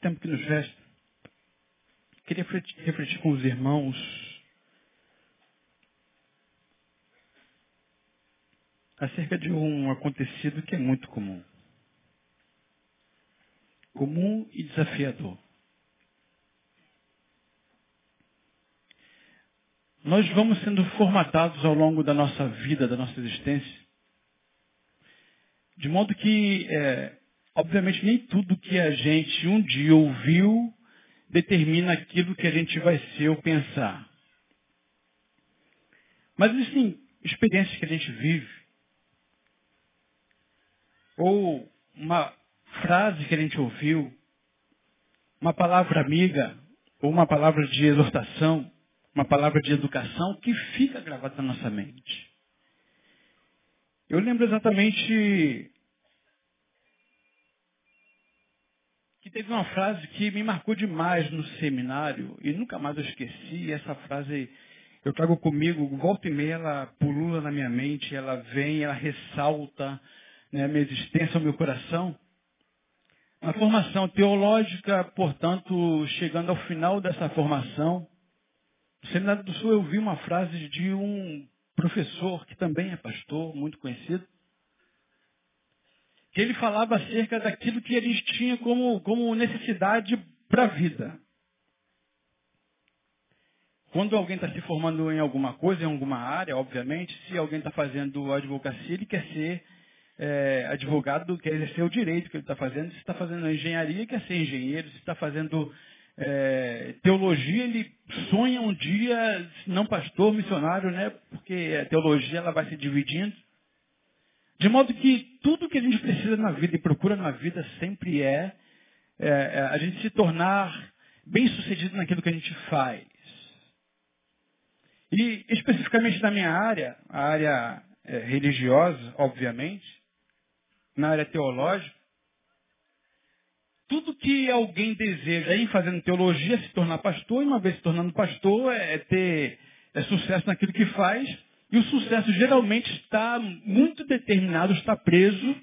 tempo que nos resta, queria refletir com os irmãos acerca de um acontecido que é muito comum. Comum e desafiador. Nós vamos sendo formatados ao longo da nossa vida, da nossa existência, de modo que, é, obviamente, nem tudo que a gente um dia ouviu determina aquilo que a gente vai ser ou pensar. Mas existem experiências que a gente vive, ou uma frase que a gente ouviu, uma palavra amiga, ou uma palavra de exortação, uma palavra de educação que fica gravada na nossa mente. Eu lembro exatamente que teve uma frase que me marcou demais no seminário e nunca mais eu esqueci. Essa frase eu trago comigo, volta e meia ela pulula na minha mente, ela vem, ela ressalta né, minha existência, o meu coração. Uma formação teológica, portanto, chegando ao final dessa formação, no Seminário do Sul eu vi uma frase de um professor que também é pastor, muito conhecido, que ele falava acerca daquilo que eles tinham como, como necessidade para a vida. Quando alguém está se formando em alguma coisa, em alguma área, obviamente, se alguém está fazendo advocacia, ele quer ser é, advogado, quer exercer o direito que ele está fazendo. Se está fazendo engenharia, quer ser engenheiro. Se está fazendo é, teologia, ele sonha um dia, não pastor, missionário, né? Porque a teologia ela vai se dividindo. De modo que tudo que a gente precisa na vida e procura na vida sempre é, é, é a gente se tornar bem sucedido naquilo que a gente faz. E especificamente na minha área, a área é, religiosa, obviamente, na área teológica, tudo que alguém deseja ir fazendo teologia se tornar pastor, e uma vez se tornando pastor, é, é ter é sucesso naquilo que faz, e o sucesso geralmente está muito determinado, está preso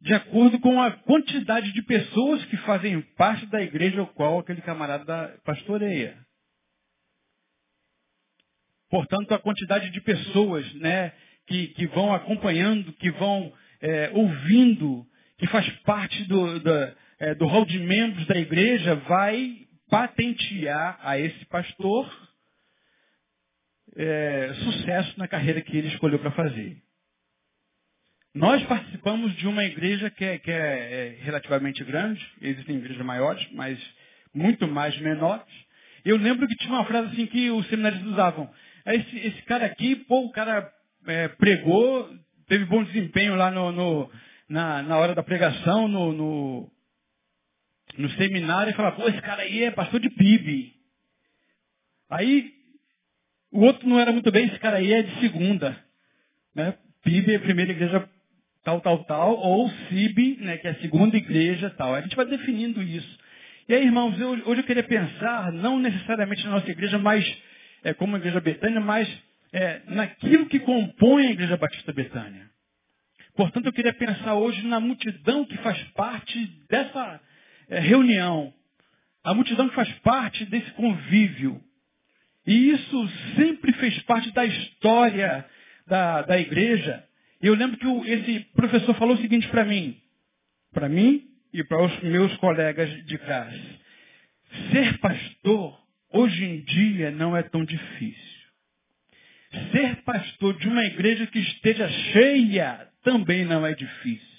de acordo com a quantidade de pessoas que fazem parte da igreja ao qual aquele camarada pastoreia. Portanto, a quantidade de pessoas né, que, que vão acompanhando, que vão é, ouvindo que faz parte do, do, é, do hall de membros da igreja, vai patentear a esse pastor é, sucesso na carreira que ele escolheu para fazer. Nós participamos de uma igreja que, é, que é, é, relativamente grande, existem igrejas maiores, mas muito mais menores. Eu lembro que tinha uma frase assim que os seminários usavam. Esse, esse cara aqui, pô, o cara é, pregou, teve bom desempenho lá no, no, na, na hora da pregação, no, no, no seminário, e falava, pô, esse cara aí é pastor de PIB. Aí, o outro não era muito bem, esse cara aí é de segunda. Né? PIB é a primeira igreja tal, tal, tal, ou CIB, né, que é a segunda igreja tal. A gente vai definindo isso. E aí, irmãos, eu, hoje eu queria pensar, não necessariamente na nossa igreja, mas é, como a igreja Betânia, mas é, naquilo que compõe a igreja Batista Betânia. Portanto, eu queria pensar hoje na multidão que faz parte dessa é, reunião. A multidão que faz parte desse convívio. E isso sempre fez parte da história da, da igreja. Eu lembro que o, esse professor falou o seguinte para mim, para mim e para os meus colegas de classe. Ser pastor, hoje em dia, não é tão difícil. Ser pastor de uma igreja que esteja cheia também não é difícil.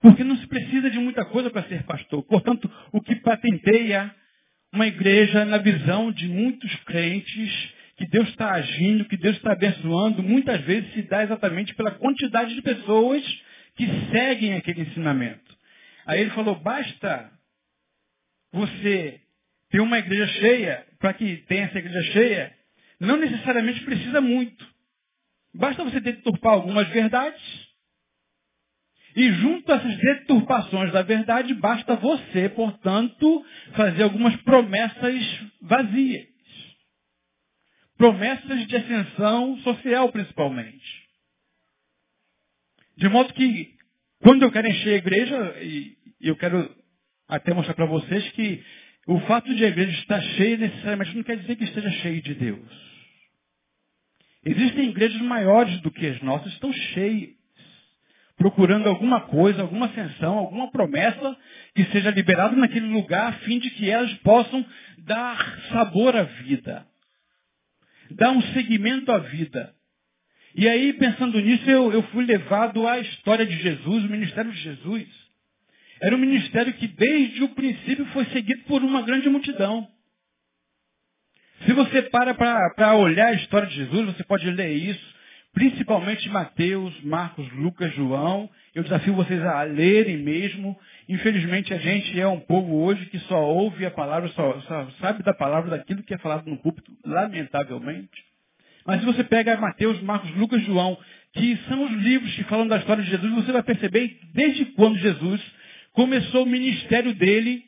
Porque não se precisa de muita coisa para ser pastor. Portanto, o que patenteia uma igreja na visão de muitos crentes, que Deus está agindo, que Deus está abençoando, muitas vezes se dá exatamente pela quantidade de pessoas que seguem aquele ensinamento. Aí ele falou, basta você ter uma igreja cheia, para que tenha essa igreja cheia, não necessariamente precisa muito. Basta você deturpar algumas verdades. E junto a essas deturpações da verdade, basta você, portanto, fazer algumas promessas vazias. Promessas de ascensão social, principalmente. De modo que, Quando eu quero encher a igreja, e eu quero até mostrar para vocês que o fato de a igreja estar cheia necessariamente não quer dizer que esteja cheia de Deus. Existem igrejas maiores do que as nossas, estão cheias, procurando alguma coisa, alguma ascensão, alguma promessa que seja liberada naquele lugar, a fim de que elas possam dar sabor à vida, dar um segmento à vida. E aí, pensando nisso, eu, eu fui levado à história de Jesus, o ministério de Jesus. Era um ministério que desde o princípio foi seguido por uma grande multidão. Se você para para olhar a história de Jesus, você pode ler isso, principalmente Mateus, Marcos, Lucas, João. Eu desafio vocês a lerem mesmo. Infelizmente a gente é um povo hoje que só ouve a palavra, só, só sabe da palavra daquilo que é falado no púlpito, lamentavelmente. Mas se você pega Mateus, Marcos, Lucas, João, que são os livros que falam da história de Jesus, você vai perceber desde quando Jesus começou o ministério dele,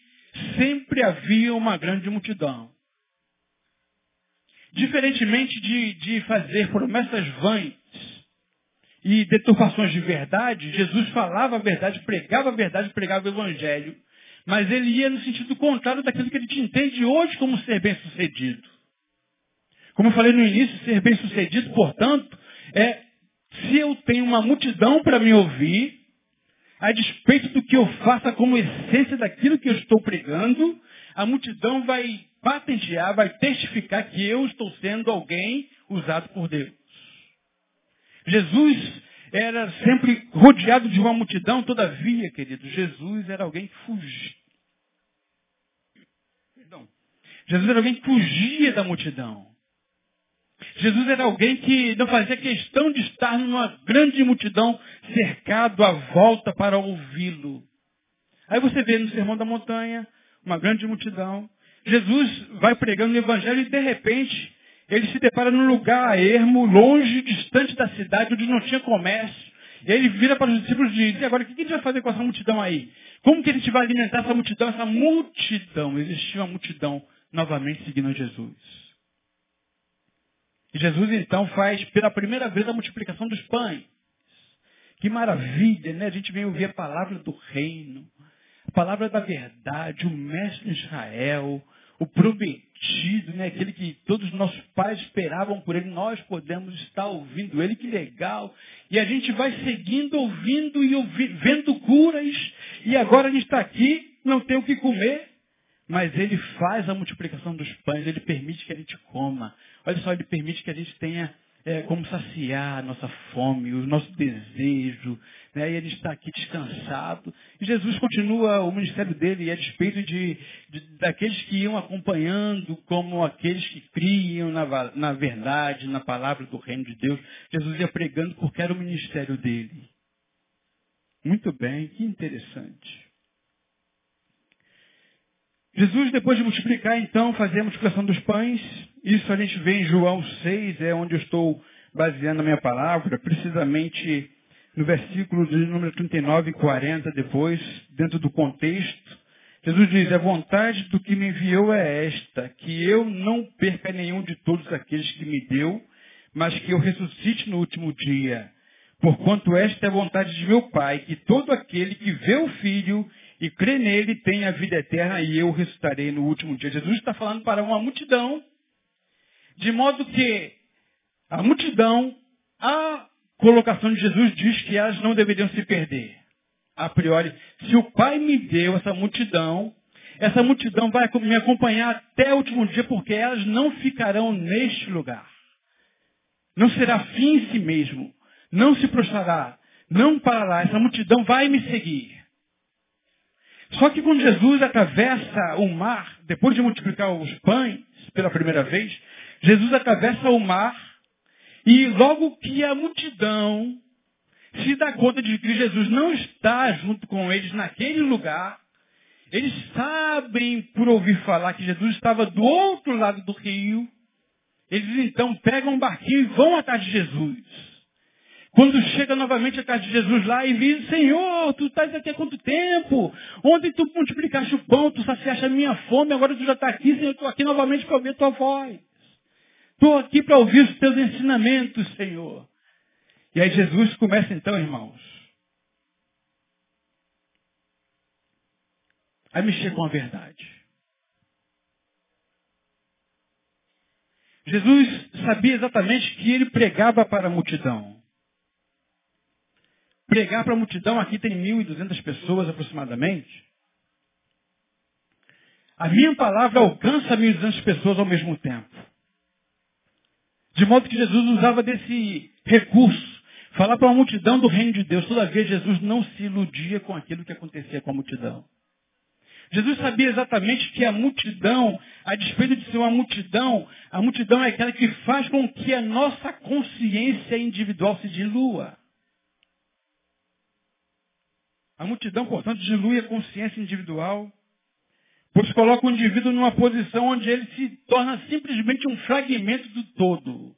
sempre havia uma grande multidão. Diferentemente de, de fazer promessas vãs e deturpações de verdade, Jesus falava a verdade, pregava a verdade, pregava o evangelho. Mas ele ia no sentido contrário daquilo que ele te entende hoje como ser bem-sucedido. Como eu falei no início, ser bem-sucedido, portanto, é se eu tenho uma multidão para me ouvir, a despeito do que eu faça como essência daquilo que eu estou pregando, a multidão vai patentear, vai testificar que eu estou sendo alguém usado por Deus. Jesus era sempre rodeado de uma multidão, todavia, querido, Jesus era alguém que fugia. Perdão. Jesus era alguém que fugia da multidão. Jesus era alguém que não fazia questão de estar numa grande multidão cercado à volta para ouvi-lo. Aí você vê no Sermão da Montanha uma grande multidão, Jesus vai pregando o evangelho e de repente ele se depara num lugar ermo, longe, distante da cidade, onde não tinha comércio. E aí ele vira para os discípulos e diz, e agora o que a gente vai fazer com essa multidão aí? Como que a gente vai alimentar essa multidão? Essa multidão, existia uma multidão novamente seguindo Jesus. E Jesus então faz pela primeira vez a multiplicação dos pães. Que maravilha, né? A gente vem ouvir a palavra do reino, a palavra da verdade, o mestre de Israel, o prometido, né? aquele que todos os nossos pais esperavam por ele, nós podemos estar ouvindo ele, que legal. E a gente vai seguindo, ouvindo e ouvi, vendo curas, e agora a gente está aqui, não tem o que comer, mas ele faz a multiplicação dos pães, ele permite que a gente coma. Olha só, ele permite que a gente tenha é, como saciar a nossa fome, o nosso desejo, né? e ele está aqui descansado. E Jesus continua o ministério dele a despeito de, de, daqueles que iam acompanhando, como aqueles que criam na, na verdade, na palavra do reino de Deus. Jesus ia pregando porque era o ministério dele. Muito bem, que interessante. Jesus, depois de multiplicar, então, fazia a multiplicação dos pães. Isso a gente vê em João 6, é onde eu estou baseando a minha palavra, precisamente no versículo de número 39 e 40 depois, dentro do contexto. Jesus diz, a vontade do que me enviou é esta, que eu não perca nenhum de todos aqueles que me deu, mas que eu ressuscite no último dia. Porquanto esta é a vontade de meu Pai, que todo aquele que vê o Filho e crê nele tem a vida eterna e eu ressuscitarei no último dia. Jesus está falando para uma multidão, de modo que a multidão, a colocação de Jesus diz que elas não deveriam se perder. A priori, se o Pai me deu essa multidão, essa multidão vai me acompanhar até o último dia, porque elas não ficarão neste lugar. Não será fim em si mesmo. Não se prostrará. Não parará. Essa multidão vai me seguir. Só que quando Jesus atravessa o mar, depois de multiplicar os pães pela primeira vez, Jesus atravessa o mar e logo que a multidão se dá conta de que Jesus não está junto com eles naquele lugar, eles sabem por ouvir falar que Jesus estava do outro lado do rio, eles então pegam um barquinho e vão atrás de Jesus. Quando chega novamente a casa de Jesus lá e diz, Senhor, tu estás aqui há quanto tempo? Ontem tu multiplicaste o pão, tu saciaste a minha fome, agora tu já está aqui, Senhor, estou aqui novamente para ouvir a tua voz. Estou aqui para ouvir os teus ensinamentos, Senhor. E aí Jesus começa então, irmãos, a mexer com a verdade. Jesus sabia exatamente que ele pregava para a multidão. Pregar para a multidão, aqui tem 1.200 pessoas aproximadamente. A minha palavra alcança 1.200 pessoas ao mesmo tempo. De modo que Jesus usava desse recurso, falar para uma multidão do reino de Deus. Todavia, Jesus não se iludia com aquilo que acontecia com a multidão. Jesus sabia exatamente que a multidão, a despeito de ser uma multidão, a multidão é aquela que faz com que a nossa consciência individual se dilua. A multidão, portanto, dilui a consciência individual, pois coloca o indivíduo numa posição onde ele se torna simplesmente um fragmento do todo.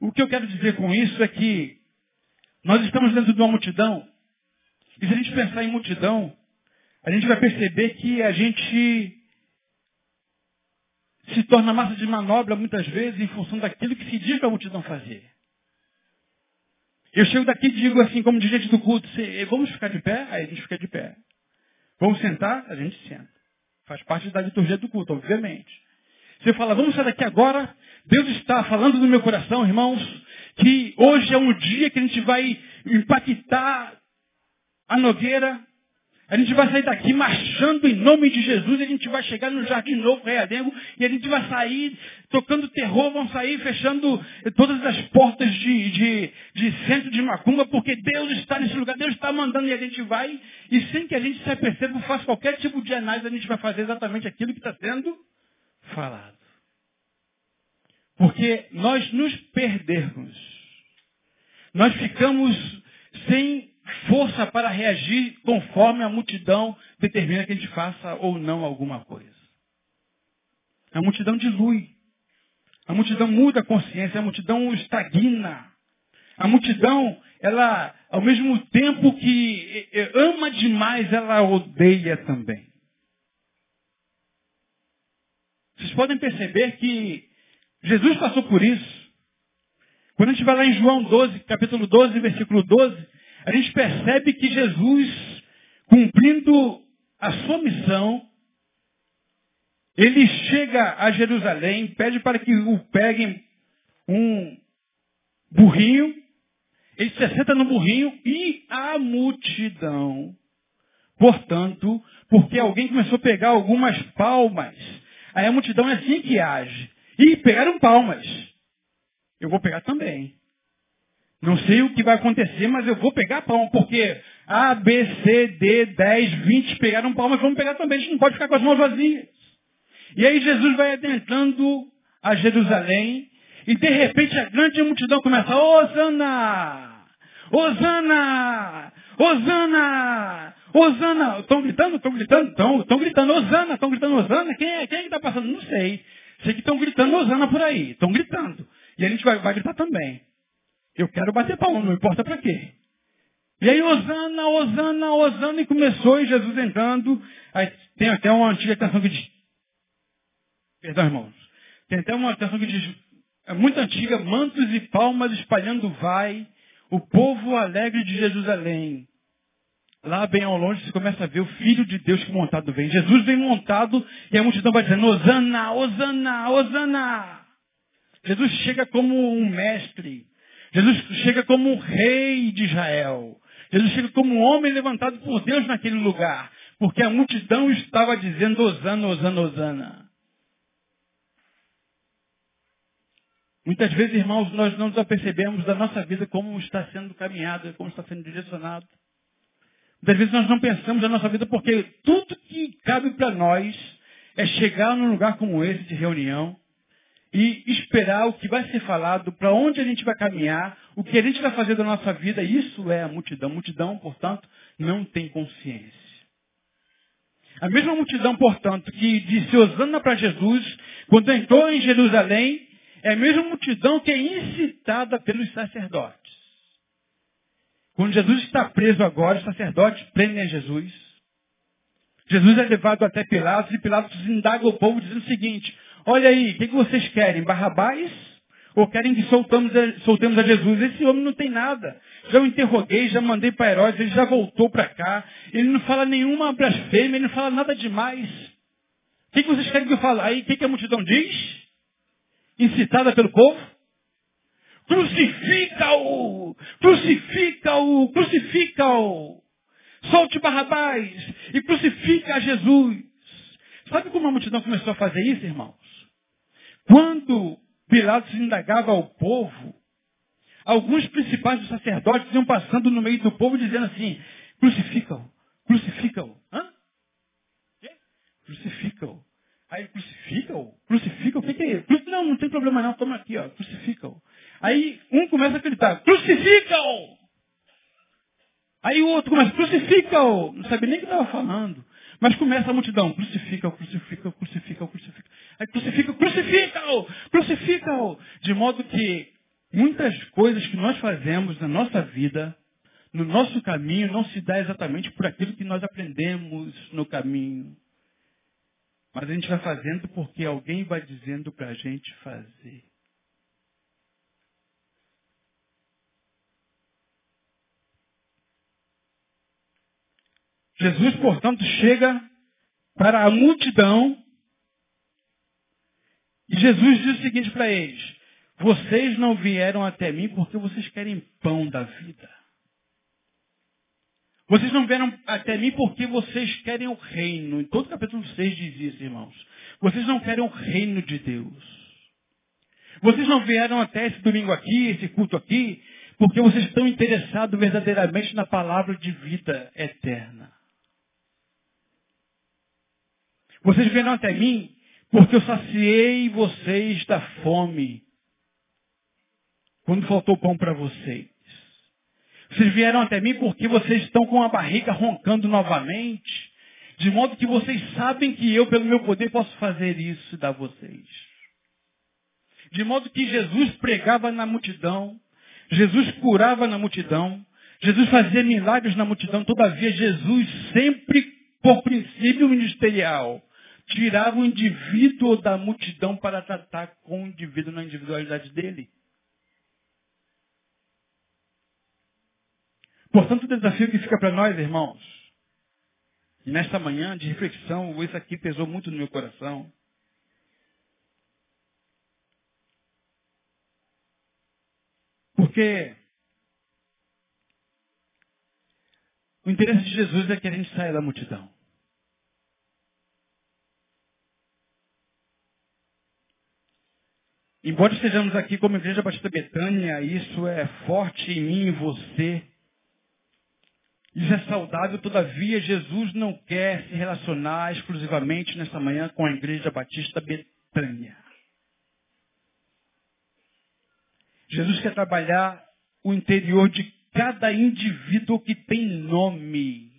O que eu quero dizer com isso é que nós estamos dentro de uma multidão e se a gente pensar em multidão, a gente vai perceber que a gente se torna massa de manobra muitas vezes em função daquilo que se diz para a multidão fazer. Eu chego daqui e digo assim, como dirigente do culto, vamos ficar de pé? Aí a gente fica de pé. Vamos sentar? A gente senta. Faz parte da liturgia do culto, obviamente. Você fala, vamos sair daqui agora. Deus está falando no meu coração, irmãos, que hoje é um dia que a gente vai impactar a Nogueira. A gente vai sair daqui marchando em nome de Jesus, a gente vai chegar no Jardim Novo, Realengo, e a gente vai sair tocando terror, vão sair fechando todas as portas de, de, de centro de Macumba, porque Deus está nesse lugar, Deus está mandando e a gente vai, e sem que a gente se aperceba, faça qualquer tipo de análise, a gente vai fazer exatamente aquilo que está sendo falado. Porque nós nos perdermos, nós ficamos sem força para reagir conforme a multidão determina que a gente faça ou não alguma coisa. A multidão dilui. A multidão muda a consciência, a multidão estagna. A multidão, ela, ao mesmo tempo que ama demais, ela odeia também. Vocês podem perceber que Jesus passou por isso. Quando a gente vai lá em João 12, capítulo 12, versículo 12, a gente percebe que Jesus, cumprindo a sua missão, ele chega a Jerusalém, pede para que o peguem um burrinho, ele se assenta no burrinho e a multidão, portanto, porque alguém começou a pegar algumas palmas, aí a multidão é assim que age. E pegaram palmas. Eu vou pegar também. Não sei o que vai acontecer, mas eu vou pegar palma, porque A, B, C, D, 10, 20 pegaram palmas, vamos pegar também. A gente não pode ficar com as mãos vazias. E aí Jesus vai adentrando a Jerusalém, e de repente a grande multidão começa, Osana! Osana! Osana! Osana! Estão gritando? Estão gritando? Estão, estão gritando, Osana! Estão gritando, Osana? Quem é? Quem é que está passando? Não sei. Sei que estão gritando Osana por aí. Estão gritando. E a gente vai, vai gritar também. Eu quero bater palma, não importa para quê. E aí, Osana, Osana, Osana, e começou, e Jesus entrando. Aí tem até uma antiga canção que diz. Perdão, irmãos. Tem até uma canção que diz. É muito antiga, mantos e palmas espalhando vai, o povo alegre de Jerusalém. Lá bem ao longe você começa a ver o Filho de Deus que montado vem. Jesus vem montado e a multidão vai dizendo, Osana, Osana, Osana. Jesus chega como um mestre. Jesus chega como um rei de Israel. Jesus chega como um homem levantado por Deus naquele lugar. Porque a multidão estava dizendo Osana, Osana, Osana. Muitas vezes, irmãos, nós não nos apercebemos da nossa vida como está sendo caminhada, como está sendo direcionado. Muitas vezes nós não pensamos na nossa vida porque tudo que cabe para nós é chegar num lugar como esse de reunião, e esperar o que vai ser falado, para onde a gente vai caminhar, o que a gente vai fazer da nossa vida. Isso é a multidão. Multidão, portanto, não tem consciência. A mesma multidão, portanto, que disse Osana para Jesus, quando entrou em Jerusalém, é a mesma multidão que é incitada pelos sacerdotes. Quando Jesus está preso agora, os sacerdotes prendem a Jesus. Jesus é levado até Pilatos e Pilatos indaga o povo dizendo o seguinte, Olha aí, o que, vocês querem? Barrabás Ou querem que soltamos a, soltemos a Jesus. Esse homem não tem nada. Já o interroguei, já mandei para Herodes, ele já voltou para cá. Ele não fala nenhuma blasfêmia, ele não fala nada demais. O que, que vocês querem que eu fale? Aí o que, que a multidão diz? Incitada pelo povo? Crucifica-o! Crucifica-o! Crucifica-o! Solte Barrabás e crucifica a Jesus. Sabe como a multidão começou a fazer isso, irmãos? Quando Pilatos indagava ao povo, alguns principais dos sacerdotes iam passando no meio do povo dizendo assim, crucifica-o, crucifica-o. Hã? Quê? Crucifica-o. Aí crucifica-o? Crucifica-o? O que, que é isso? Não, não tem problema não, toma aqui, ó, crucifica-o. Aí um começa a gritar, crucifica-o! Aí o outro começa, crucifica-o! Não sabe nem o que estava falando. Mas começa a multidão, crucifica-o, crucifica-o, crucifica-o, crucifica-o. Aí crucifica-o, crucifica-o, crucifica-o. De modo que muitas coisas que nós fazemos na nossa vida, no nosso caminho, não se dá exatamente por aquilo que nós aprendemos no caminho. Mas a gente vai fazendo porque alguém vai dizendo para a gente fazer. Jesus, portanto, chega para a multidão e Jesus diz o seguinte para eles: Vocês não vieram até mim porque vocês querem pão da vida. Vocês não vieram até mim porque vocês querem o reino. Em todo o capítulo 6 diz isso, irmãos. Vocês não querem o reino de Deus. Vocês não vieram até esse domingo aqui, esse culto aqui, porque vocês estão interessados verdadeiramente na palavra de vida eterna. Vocês vieram até mim porque eu saciei vocês da fome. Quando faltou pão para vocês. Vocês vieram até mim porque vocês estão com a barriga roncando novamente. De modo que vocês sabem que eu, pelo meu poder, posso fazer isso e dar vocês. De modo que Jesus pregava na multidão. Jesus curava na multidão. Jesus fazia milagres na multidão. Todavia, Jesus sempre, por princípio ministerial, tirava o indivíduo da multidão para tratar com o indivíduo na individualidade dele. Portanto, o desafio que fica para nós, irmãos, nesta manhã de reflexão, isso aqui pesou muito no meu coração. Porque o interesse de Jesus é que a gente saia da multidão. Embora estejamos aqui como Igreja Batista Betânia, isso é forte em mim e você. Isso é saudável, todavia Jesus não quer se relacionar exclusivamente nesta manhã com a Igreja Batista Betânia. Jesus quer trabalhar o interior de cada indivíduo que tem nome.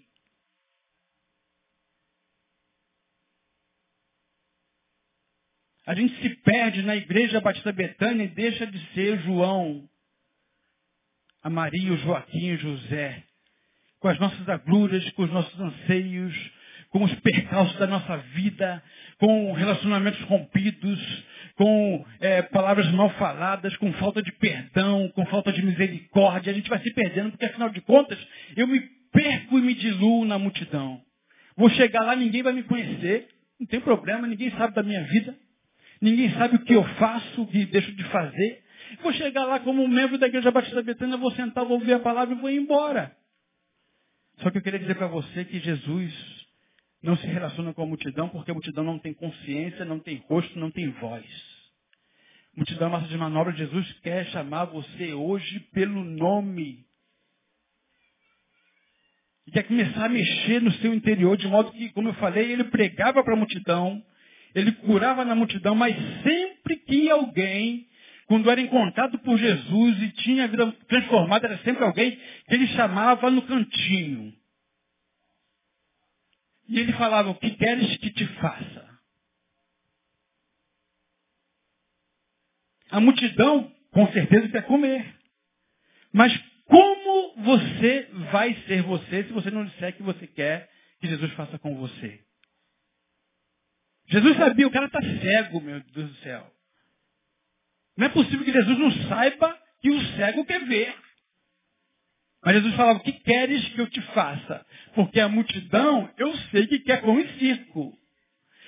A gente se perde na igreja Batista Betânia e deixa de ser João, a Maria, o Joaquim, o José, com as nossas agruras, com os nossos anseios, com os percalços da nossa vida, com relacionamentos rompidos, com é, palavras mal faladas, com falta de perdão, com falta de misericórdia. A gente vai se perdendo, porque afinal de contas, eu me perco e me diluo na multidão. Vou chegar lá, ninguém vai me conhecer, não tem problema, ninguém sabe da minha vida. Ninguém sabe o que eu faço, o que deixo de fazer. Vou chegar lá como membro da Igreja Batista Betânia, vou sentar, vou ouvir a palavra e vou embora. Só que eu queria dizer para você que Jesus não se relaciona com a multidão, porque a multidão não tem consciência, não tem rosto, não tem voz. Multidão é massa de manobra, Jesus quer chamar você hoje pelo nome. E quer começar a mexer no seu interior, de modo que, como eu falei, ele pregava para a multidão, ele curava na multidão, mas sempre que alguém, quando era encontrado por Jesus e tinha a vida transformada, era sempre alguém que ele chamava no cantinho. E ele falava, o que queres que te faça? A multidão, com certeza, quer comer. Mas como você vai ser você se você não disser que você quer que Jesus faça com você? Jesus sabia, o cara está cego, meu Deus do céu. Não é possível que Jesus não saiba que o cego quer ver. Mas Jesus falava, o que queres que eu te faça? Porque a multidão, eu sei que quer pão e circo.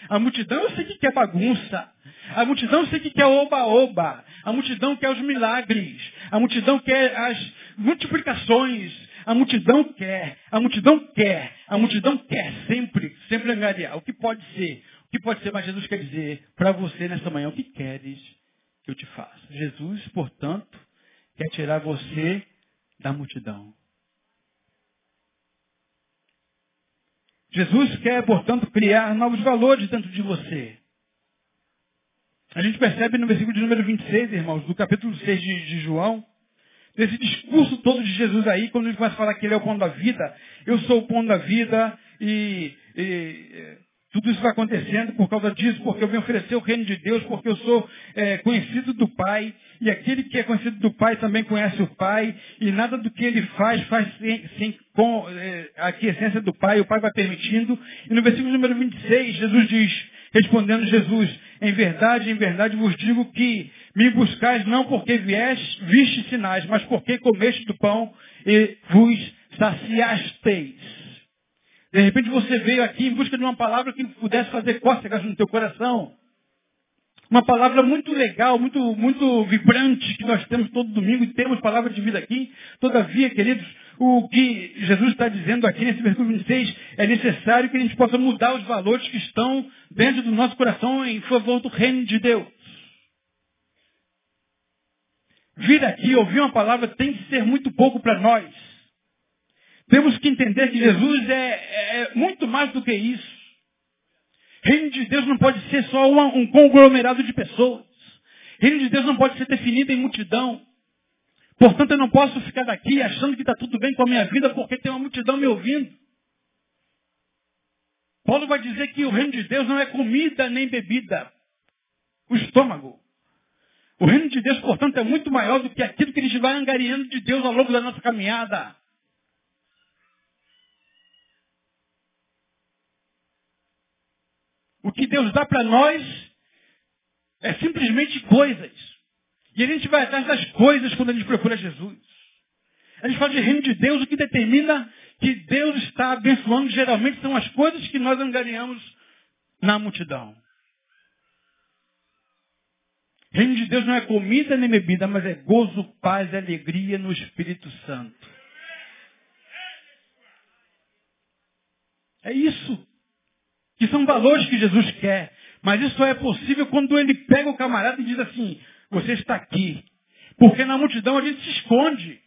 A multidão eu sei que quer bagunça. A multidão eu sei que quer oba-oba. A multidão quer os milagres. A multidão quer as multiplicações. A multidão quer. A multidão quer. A multidão quer sempre, sempre angariar. O que pode ser? Que pode ser? Mas Jesus quer dizer para você nessa manhã, o que queres que eu te faça? Jesus, portanto, quer tirar você da multidão. Jesus quer, portanto, criar novos valores dentro de você. A gente percebe no versículo de número 26, irmãos, do capítulo 6 de, de João, desse discurso todo de Jesus aí, quando ele começa a falar que ele é o pão da vida, eu sou o pão da vida e, e tudo isso vai acontecendo por causa disso, porque eu venho oferecer o reino de Deus, porque eu sou é, conhecido do Pai, e aquele que é conhecido do Pai também conhece o Pai, e nada do que ele faz faz sem, sem com é, a essência do Pai, o Pai vai permitindo. E no versículo número 26, Jesus diz, respondendo Jesus, em verdade, em verdade vos digo que me buscais não porque vies, viste sinais, mas porque comeste do pão e vos saciasteis. De repente você veio aqui em busca de uma palavra que pudesse fazer cócegas no teu coração. Uma palavra muito legal, muito, muito vibrante que nós temos todo domingo e temos palavra de vida aqui. Todavia, queridos, o que Jesus está dizendo aqui nesse versículo 26 é necessário que a gente possa mudar os valores que estão dentro do nosso coração em favor do reino de Deus. Vir aqui ouvir uma palavra tem que ser muito pouco para nós. Temos que entender que Jesus é, é, é muito mais do que isso. Reino de Deus não pode ser só uma, um conglomerado de pessoas. Reino de Deus não pode ser definido em multidão. Portanto, eu não posso ficar daqui achando que está tudo bem com a minha vida porque tem uma multidão me ouvindo. Paulo vai dizer que o reino de Deus não é comida nem bebida. O estômago. O reino de Deus, portanto, é muito maior do que aquilo que a gente vai angariando de Deus ao longo da nossa caminhada. O que Deus dá para nós é simplesmente coisas. E a gente vai atrás das coisas quando a gente procura Jesus. A gente fala de reino de Deus, o que determina que Deus está abençoando geralmente são as coisas que nós angariamos na multidão. Reino de Deus não é comida nem bebida, mas é gozo, paz e alegria no Espírito Santo. É isso que são valores que Jesus quer. Mas isso só é possível quando ele pega o camarada e diz assim, você está aqui. Porque na multidão a gente se esconde.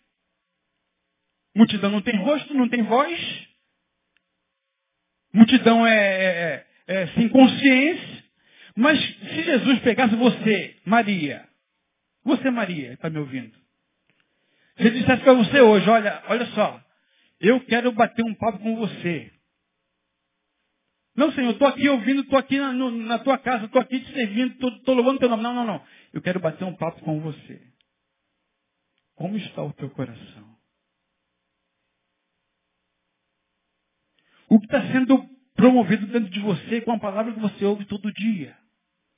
Multidão não tem rosto, não tem voz. Multidão é, é, é, é sem consciência. Mas se Jesus pegasse você, Maria, você Maria, está me ouvindo? Se ele dissesse para você hoje, olha, olha só, eu quero bater um papo com você. Não, Senhor, estou aqui ouvindo, estou aqui na, no, na, tua casa, estou aqui te servindo, estou louvando teu nome. Não, não, não. Eu quero bater um papo com você. Como está o teu coração? O que está sendo promovido dentro de você com a palavra que você ouve todo dia,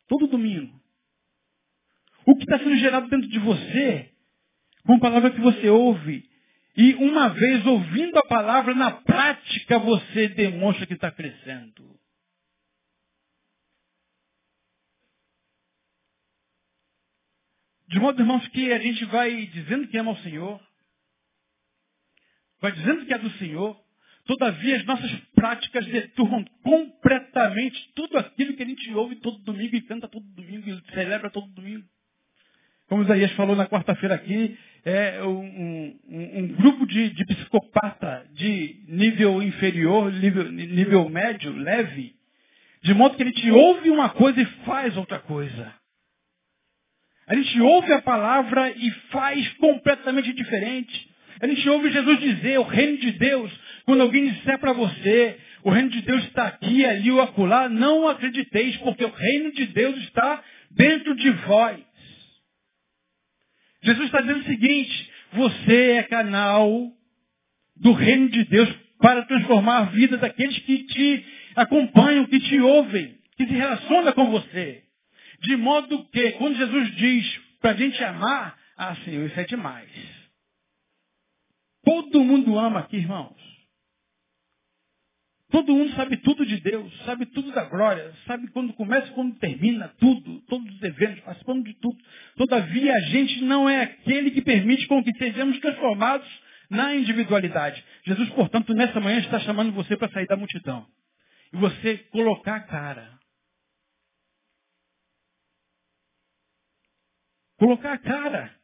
todo domingo? O que está sendo gerado dentro de você com a palavra que você ouve e uma vez ouvindo a palavra, na prática você demonstra que está crescendo. De modo, irmãos, que a gente vai dizendo que ama o Senhor, vai dizendo que é do Senhor, todavia as nossas práticas deturmam completamente tudo aquilo que a gente ouve todo domingo e canta todo domingo e celebra todo domingo. Como Isaías falou na quarta-feira aqui, é um, um, um grupo de, de, psicopata de nível inferior, nível, nível médio, leve, de modo que a gente ouve uma coisa e faz outra coisa. A gente ouve a palavra e faz completamente diferente. A gente ouve Jesus dizer, o reino de Deus, quando alguém disser para você, o reino de Deus está aqui, ali ou acolá, não acrediteis, porque o reino de Deus está dentro de vós. Jesus está dizendo o seguinte, você é canal do reino de Deus para transformar a vida daqueles que te acompanham, que te ouvem, que se relacionam com você. De modo que, quando Jesus diz Para a gente amar, ah, Senhor, isso é demais. Todo mundo ama aqui, irmãos. Todo mundo sabe tudo de Deus, sabe tudo da glória, sabe quando começa e quando termina, tudo, todos os eventos, participando de tudo. Todavia, a gente não é aquele que permite com que sejamos transformados na individualidade. Jesus, portanto, nessa manhã está chamando você para sair da multidão. E você colocar a cara. Colocar a cara.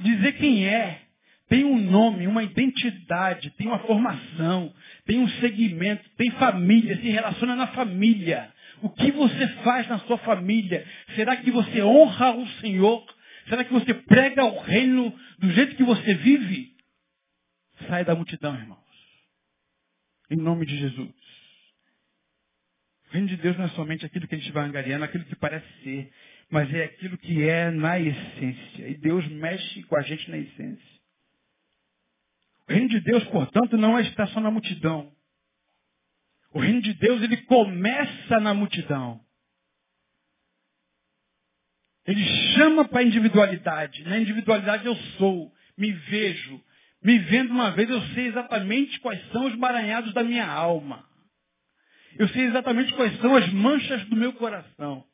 Dizer quem é. Tem um nome, uma identidade, tem uma formação, tem um segmento, tem família, se relaciona na família. O que você faz na sua família? Será que você honra o Senhor? Será que você prega o reino do jeito que você vive? Sai da multidão, irmãos. Em nome de Jesus. O reino de Deus não é somente aquilo que a gente vai angariando, aquilo que parece ser, mas é aquilo que é na essência. E Deus mexe com a gente na essência. O reino de Deus, portanto, não é estar só na multidão. O reino de Deus, ele começa na multidão. Ele chama para a individualidade. Na individualidade eu sou, me vejo, me vendo uma vez, eu sei exatamente quais são os maranhados da minha alma. Eu sei exatamente quais são as manchas do meu coração.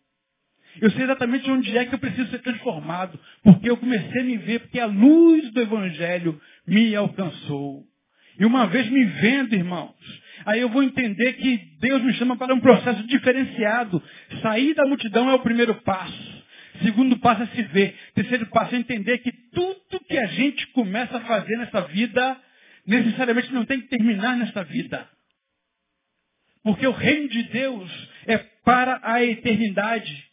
Eu sei exatamente onde é que eu preciso ser transformado. Porque eu comecei a me ver, porque a luz do Evangelho me alcançou. E uma vez me vendo, irmãos, aí eu vou entender que Deus me chama para um processo diferenciado. Sair da multidão é o primeiro passo. Segundo passo é se ver. Terceiro passo é entender que tudo que a gente começa a fazer nessa vida, necessariamente não tem que terminar nesta vida. Porque o reino de Deus é para a eternidade.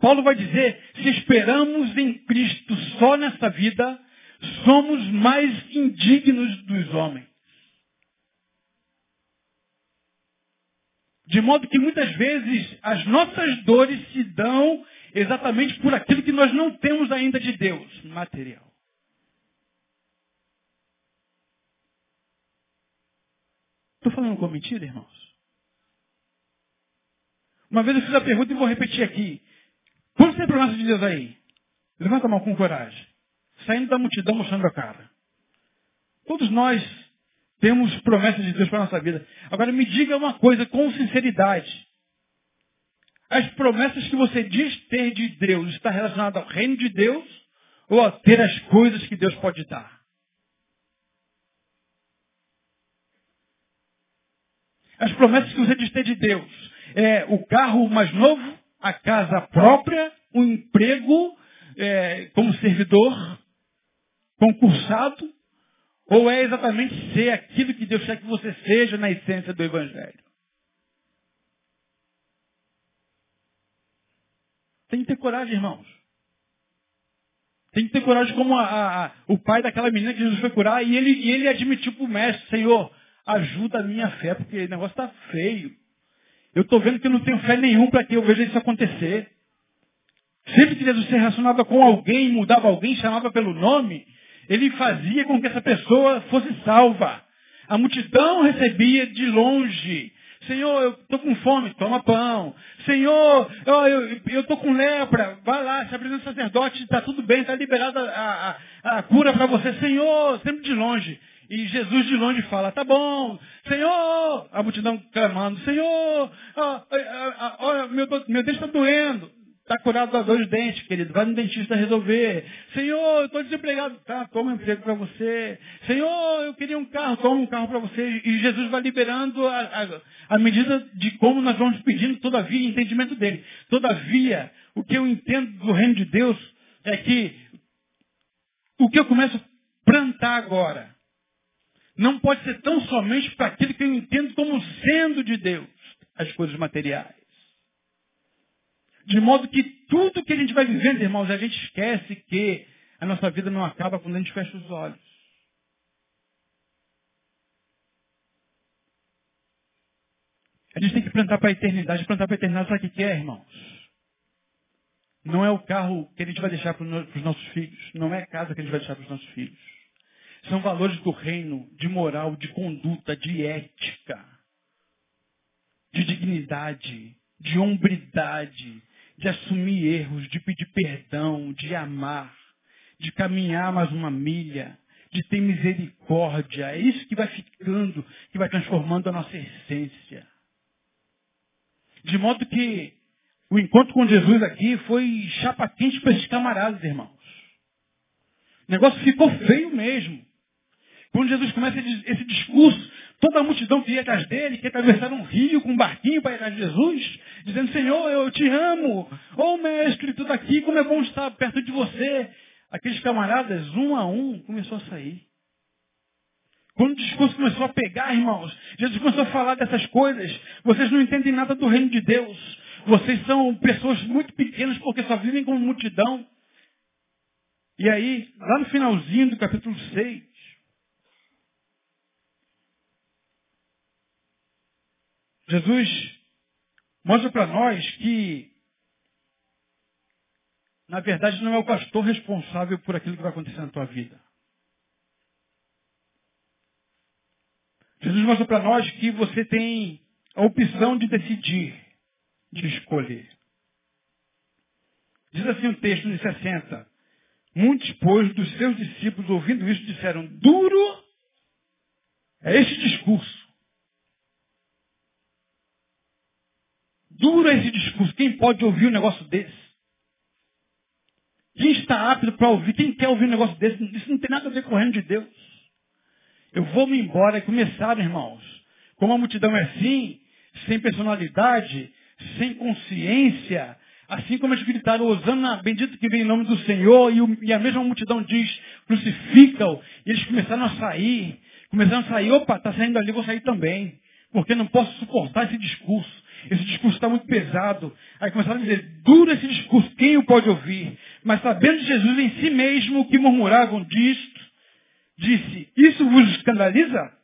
Paulo vai dizer, se esperamos em Cristo só nesta vida, somos mais indignos dos homens. De modo que muitas vezes as nossas dores se dão exatamente por aquilo que nós não temos ainda de Deus, material. Estou falando com mentira, irmãos? Uma vez eu fiz a pergunta e vou repetir aqui. Quantos tem promessa de Deus aí? Levanta a mão com coragem. Saindo da multidão mostrando a cara. Todos nós temos promessas de Deus para a nossa vida. Agora me diga uma coisa com sinceridade. As promessas que você diz ter de Deus está relacionada ao reino de Deus ou a ter as coisas que Deus pode dar? As promessas que você diz ter de Deus é o carro mais novo, a casa própria, o um emprego é, como servidor, concursado, ou é exatamente ser aquilo que Deus quer que você seja na essência do Evangelho? Tem que ter coragem, irmãos. Tem que ter coragem como a, a, o pai daquela menina que Jesus foi curar e ele, e ele admitiu para o mestre, Senhor, ajuda a minha fé, porque o negócio está feio. Eu estou vendo que eu não tenho fé nenhuma para que eu veja isso acontecer. Sempre que Jesus se relacionava com alguém, mudava alguém, chamava pelo nome, ele fazia com que essa pessoa fosse salva. A multidão recebia de longe Senhor, eu estou com fome, toma pão. Senhor, eu estou com lepra, vai lá, se apresenta sacerdote, está tudo bem, está liberada a, a, cura para você. Senhor, sempre de longe. E Jesus de longe fala, tá bom, Senhor, a multidão clamando, Senhor, olha, meu, meu dente está doendo. Está curado da dor de dente, querido. Vai no dentista resolver. Senhor, eu estou desempregado. Tá, toma um emprego para você. Senhor, eu queria um carro. Toma um carro para você. E Jesus vai liberando a, a, a, medida de como nós vamos pedindo, todavia, entendimento dele. Todavia, o que eu entendo do reino de Deus é que o que eu começo a plantar agora não pode ser tão somente para aquilo que eu entendo como sendo de Deus, as coisas materiais. De modo que tudo que a gente vai vivendo, irmãos, a gente esquece que a nossa vida não acaba quando a gente fecha os olhos. A gente tem que plantar para a eternidade. Plantar para a eternidade, sabe o que é, irmãos? Não é o carro que a gente vai deixar para os nossos filhos. Não é a casa que a gente vai deixar para os nossos filhos. São valores do reino, de moral, de conduta, de ética, de dignidade, de hombridade, de assumir erros, de pedir perdão, de amar, de caminhar mais uma milha, de ter misericórdia. É isso que vai ficando, que vai transformando a nossa essência. De modo que o encontro com Jesus aqui foi chapa quente para esses camaradas, irmãos. O negócio ficou feio mesmo. Quando Jesus começa esse discurso, toda a multidão que ia atrás dele, que atravessar um rio com um barquinho para ir atrás de Jesus, dizendo, Senhor, eu te amo. Ô oh, mestre, tudo aqui, como é bom estar perto de você. Aqueles camaradas, um a um, começou a sair. Quando o discurso começou a pegar, irmãos, Jesus começou a falar dessas coisas. Vocês não entendem nada do reino de Deus. Vocês são pessoas muito pequenas porque só vivem como multidão. E aí, lá no finalzinho do capítulo 6, Jesus mostra para nós que, na verdade, não é o pastor responsável por aquilo que vai acontecer na tua vida. Jesus mostra para nós que você tem a opção de decidir, de escolher. Diz assim o um texto de 60. Muitos, pois, dos seus discípulos, ouvindo isso, disseram, duro é este discurso. Duro é esse discurso. Quem pode ouvir um negócio desse? Quem está apto para ouvir? Quem quer ouvir um negócio desse? Isso não tem nada a ver com o reino de Deus. Eu vou-me embora e começaram, irmãos. Como a multidão é assim, sem personalidade, sem consciência, assim como eles gritaram, Osana, bendito que vem em nome do Senhor, e, o, e a mesma multidão diz, crucifica-o, e eles começaram a sair, começaram a sair, opa, está saindo ali, vou sair também, porque não posso suportar esse discurso. Esse discurso está muito pesado. Aí começaram a dizer, duro esse discurso, quem o pode ouvir? Mas sabendo Jesus em si mesmo que murmuravam disto, disse, isso vos escandaliza?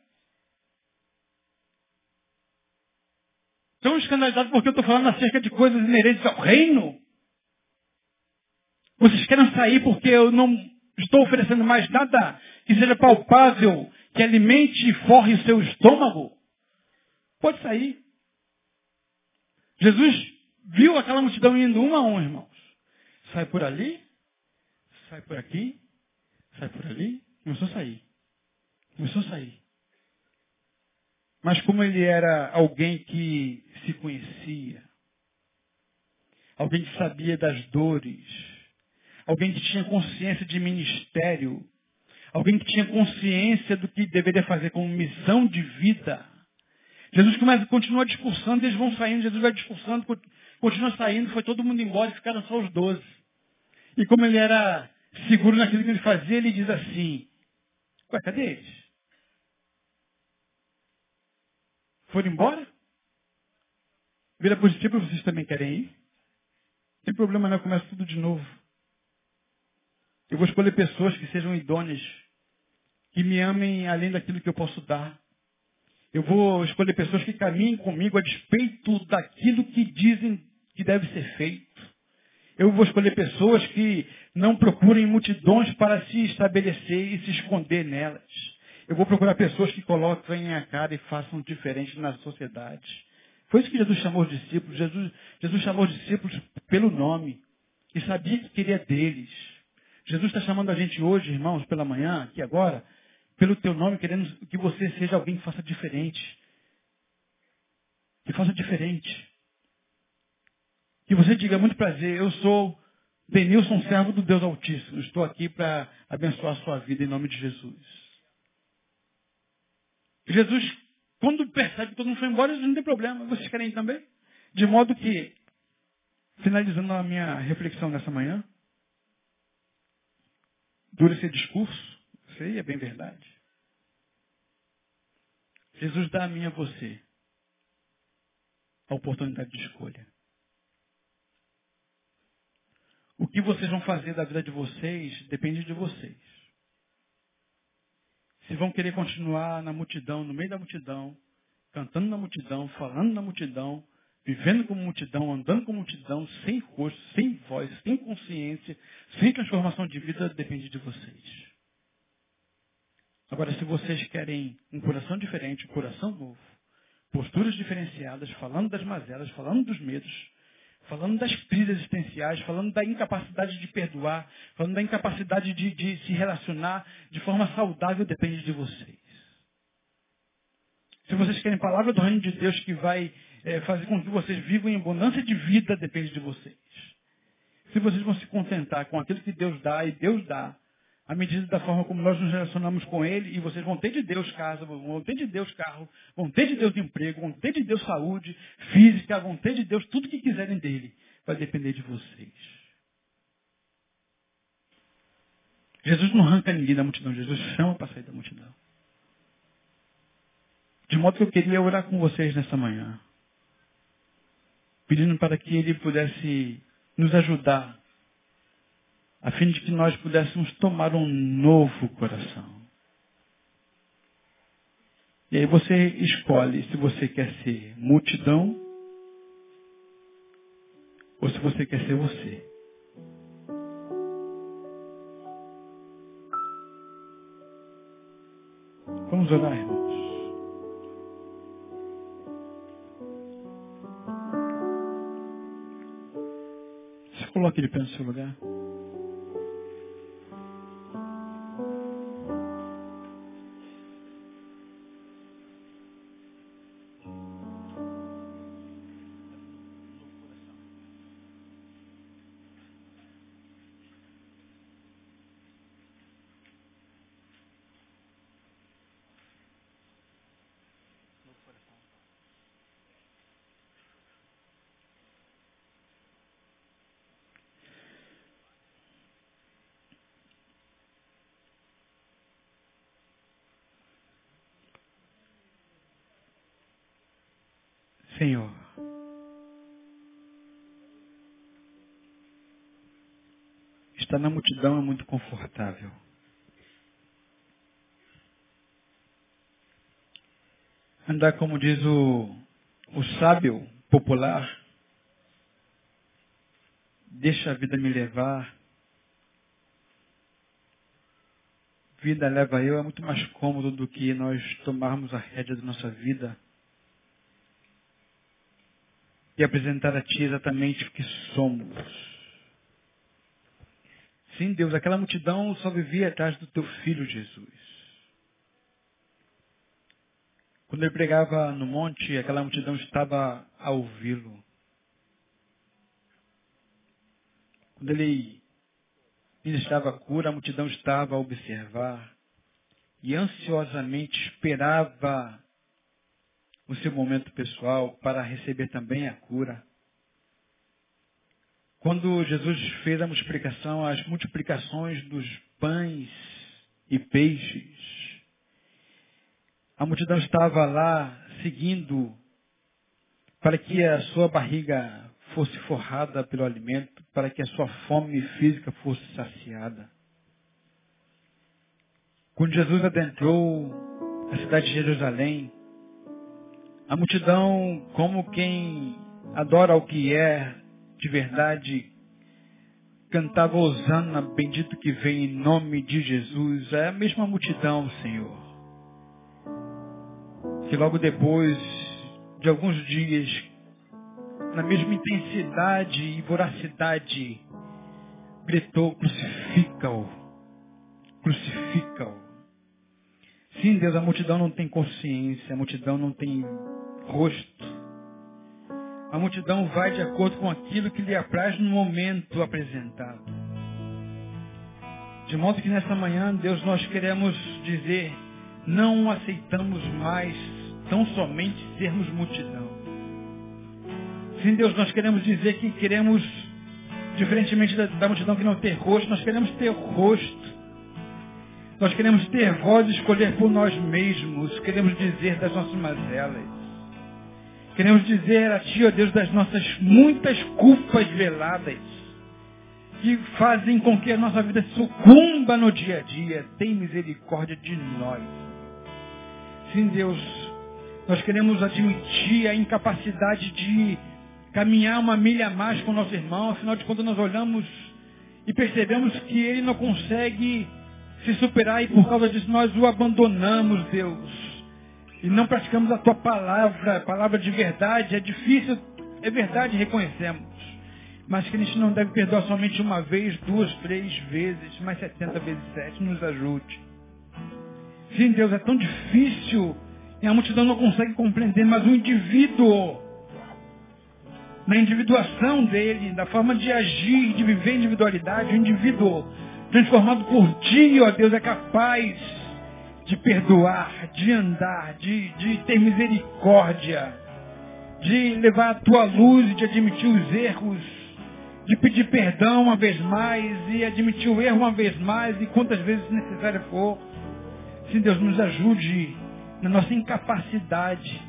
Estão escandalizados porque eu estou falando acerca de coisas inerentes ao reino? Vocês querem sair porque eu não estou oferecendo mais nada que seja palpável, que alimente e forre o seu estômago? Pode sair. Jesus viu aquela multidão indo um a um, irmãos. Sai por ali, sai por aqui, sai por ali, Começou a sair. Começou a sair. Mas como ele era alguém que se conhecia, alguém que sabia das dores, alguém que tinha consciência de ministério, alguém que tinha consciência do que deveria fazer como missão de vida, Jesus começa, continua discursando, eles vão saindo, Jesus vai discursando, continua saindo, foi todo mundo embora e ficaram só os doze. E como ele era seguro naquilo que ele fazia, ele diz assim, Ué, cadê eles? Foram embora? Vira positivo, vocês também querem ir? Não tem problema não, eu começo tudo de novo. Eu vou escolher pessoas que sejam idôneas, que me amem além daquilo que eu posso dar. Eu vou escolher pessoas que caminhem comigo a despeito daquilo que dizem que deve ser feito. Eu vou escolher pessoas que não procurem multidões para se estabelecer e se esconder nelas. Eu vou procurar pessoas que coloquem a cara e façam diferente na sociedade. Foi isso que Jesus chamou os discípulos. Jesus, Jesus chamou os discípulos pelo nome. E sabia que queria deles. Jesus está chamando a gente hoje, irmãos, pela manhã, aqui agora, pelo teu nome, querendo que você seja alguém que faça diferente. Que faça diferente. Que você diga, muito prazer, eu sou Denilson, servo do Deus Altíssimo. Estou aqui para abençoar a sua vida em nome de Jesus. Jesus, quando percebe que todo mundo foi embora, não tem problema. Vocês querem também? De modo que, finalizando a minha reflexão nessa manhã, dura esse discurso, aí é bem verdade. Jesus dá a mim e a você a oportunidade de escolha. O que vocês vão fazer da vida de vocês depende de vocês. Se vão querer continuar na multidão, no meio da multidão, cantando na multidão, falando na multidão, vivendo como multidão, andando como multidão, sem rosto, sem voz, sem consciência, sem transformação de vida, depende de vocês. Agora, se vocês querem um coração diferente, um coração novo, posturas diferenciadas, falando das mazelas, falando dos medos, falando das crises existenciais, falando da incapacidade de perdoar, falando da incapacidade de, de se relacionar de forma saudável, depende de vocês. Se vocês querem palavra do reino de Deus que vai é, fazer com que vocês vivam em abundância de vida, depende de vocês. Se vocês vão se contentar com aquilo que Deus dá, e Deus dá, à medida da forma como nós nos relacionamos com Ele, e vocês vão ter de Deus casa, vão ter de Deus carro, vão ter de Deus emprego, vão ter de Deus saúde física, vão ter de Deus tudo que quiserem dele. Vai depender de vocês. Jesus não arranca ninguém da multidão, Jesus chama para sair da multidão. De modo que eu queria orar com vocês nessa manhã. Pedindo para que Ele pudesse nos ajudar a fim de que nós pudéssemos tomar um novo coração. E aí você escolhe se você quer ser multidão ou se você quer ser você. Vamos orar, irmãos. Se coloque de pé no seu lugar. Estar na multidão é muito confortável. Andar como diz o, o sábio popular, deixa a vida me levar. Vida leva eu é muito mais cômodo do que nós tomarmos a rédea da nossa vida e apresentar a Ti exatamente o que somos. Sim, Deus, aquela multidão só vivia atrás do Teu Filho Jesus. Quando ele pregava no monte, aquela multidão estava a ouvi-lo. Quando ele ministrava a cura, a multidão estava a observar e ansiosamente esperava o seu momento pessoal para receber também a cura. Quando Jesus fez a multiplicação, as multiplicações dos pães e peixes, a multidão estava lá seguindo para que a sua barriga fosse forrada pelo alimento, para que a sua fome física fosse saciada. Quando Jesus adentrou a cidade de Jerusalém, a multidão, como quem adora o que é de verdade, cantava Osana, bendito que vem em nome de Jesus. É a mesma multidão, Senhor. Que logo depois de alguns dias, na mesma intensidade e voracidade, gritou, crucifica-o, crucifica-o. Sim, Deus, a multidão não tem consciência, a multidão não tem rosto. A multidão vai de acordo com aquilo que lhe apraz no momento apresentado. De modo que nesta manhã, Deus, nós queremos dizer, não aceitamos mais tão somente sermos multidão. Sim, Deus, nós queremos dizer que queremos, diferentemente da, da multidão que não tem rosto, nós queremos ter rosto. Nós queremos ter voz e escolher por nós mesmos. Queremos dizer das nossas mazelas. Queremos dizer a Ti, ó Deus, das nossas muitas culpas veladas que fazem com que a nossa vida sucumba no dia a dia. Tem misericórdia de nós. Sim, Deus, nós queremos admitir a incapacidade de caminhar uma milha a mais com o nosso irmão. Afinal de contas, nós olhamos e percebemos que ele não consegue se superar e por causa disso nós o abandonamos, Deus e não praticamos a tua palavra, palavra de verdade, é difícil, é verdade, reconhecemos. mas que a gente não deve perdoar somente uma vez, duas, três vezes, mas 70 vezes sete. Nos ajude. Sim, Deus, é tão difícil e a multidão não consegue compreender, mas o indivíduo, na individuação dele, da forma de agir, de viver individualidade, o indivíduo transformado por ti, ó Deus, é capaz de perdoar, de andar, de, de ter misericórdia, de levar a tua luz e de admitir os erros, de pedir perdão uma vez mais e admitir o erro uma vez mais e quantas vezes necessário for. Sim, Deus nos ajude na nossa incapacidade.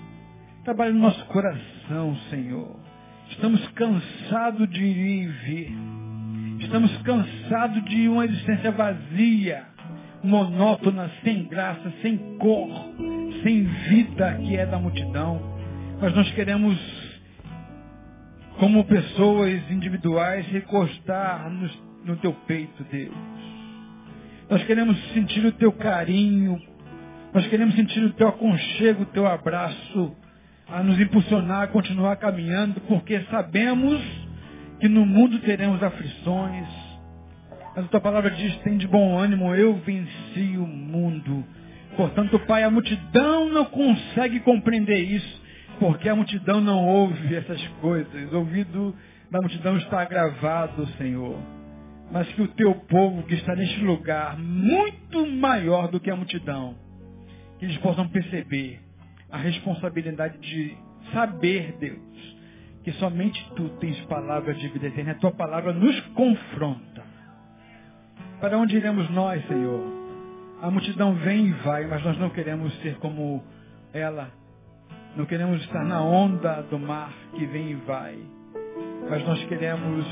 Trabalhe no nosso coração, Senhor. Estamos cansados de ir e vir. Estamos cansados de uma existência vazia, monótona, sem graça, sem cor, sem vida que é da multidão. Mas nós queremos, como pessoas individuais, recostar no, no teu peito, Deus. Nós queremos sentir o teu carinho. Nós queremos sentir o teu aconchego, o teu abraço, a nos impulsionar a continuar caminhando, porque sabemos que no mundo teremos aflições. Mas a tua palavra diz, tem de bom ânimo, eu venci o mundo. Portanto, Pai, a multidão não consegue compreender isso, porque a multidão não ouve essas coisas. O ouvido da multidão está gravado, Senhor mas que o teu povo que está neste lugar, muito maior do que a multidão, que eles possam perceber a responsabilidade de saber, Deus, que somente tu tens palavras de vida eterna. A tua palavra nos confronta. Para onde iremos nós, Senhor? A multidão vem e vai, mas nós não queremos ser como ela. Não queremos estar na onda do mar que vem e vai. Mas nós queremos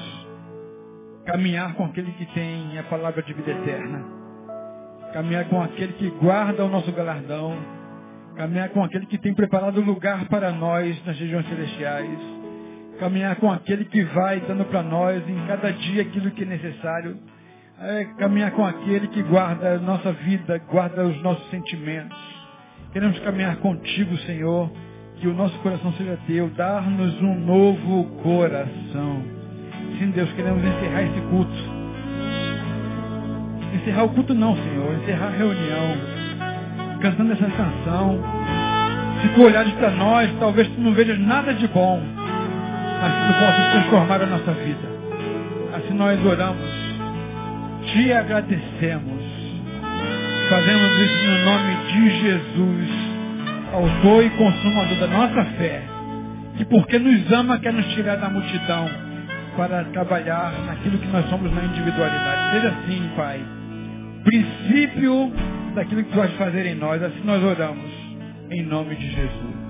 caminhar com aquele que tem a palavra de vida eterna. Caminhar com aquele que guarda o nosso galardão. Caminhar com aquele que tem preparado lugar para nós nas regiões celestiais. Caminhar com aquele que vai dando para nós em cada dia aquilo que é necessário. É, caminhar com aquele que guarda a nossa vida, guarda os nossos sentimentos. Queremos caminhar contigo, Senhor. Que o nosso coração seja teu. Dar-nos um novo coração. Sim, Deus, queremos encerrar esse culto. Encerrar o culto não, Senhor. Encerrar a reunião. Cantando essa canção. Se tu olhares para nós, talvez tu não vejas nada de bom. Mas que tu possas transformar a nossa vida. Assim nós oramos. Te agradecemos. Fazemos isso no nome de Jesus, autor e consumador da nossa fé, que porque nos ama quer nos tirar da multidão para trabalhar naquilo que nós somos na individualidade. Seja assim, Pai. Princípio daquilo que tu vais fazer em nós. Assim nós oramos. Em nome de Jesus.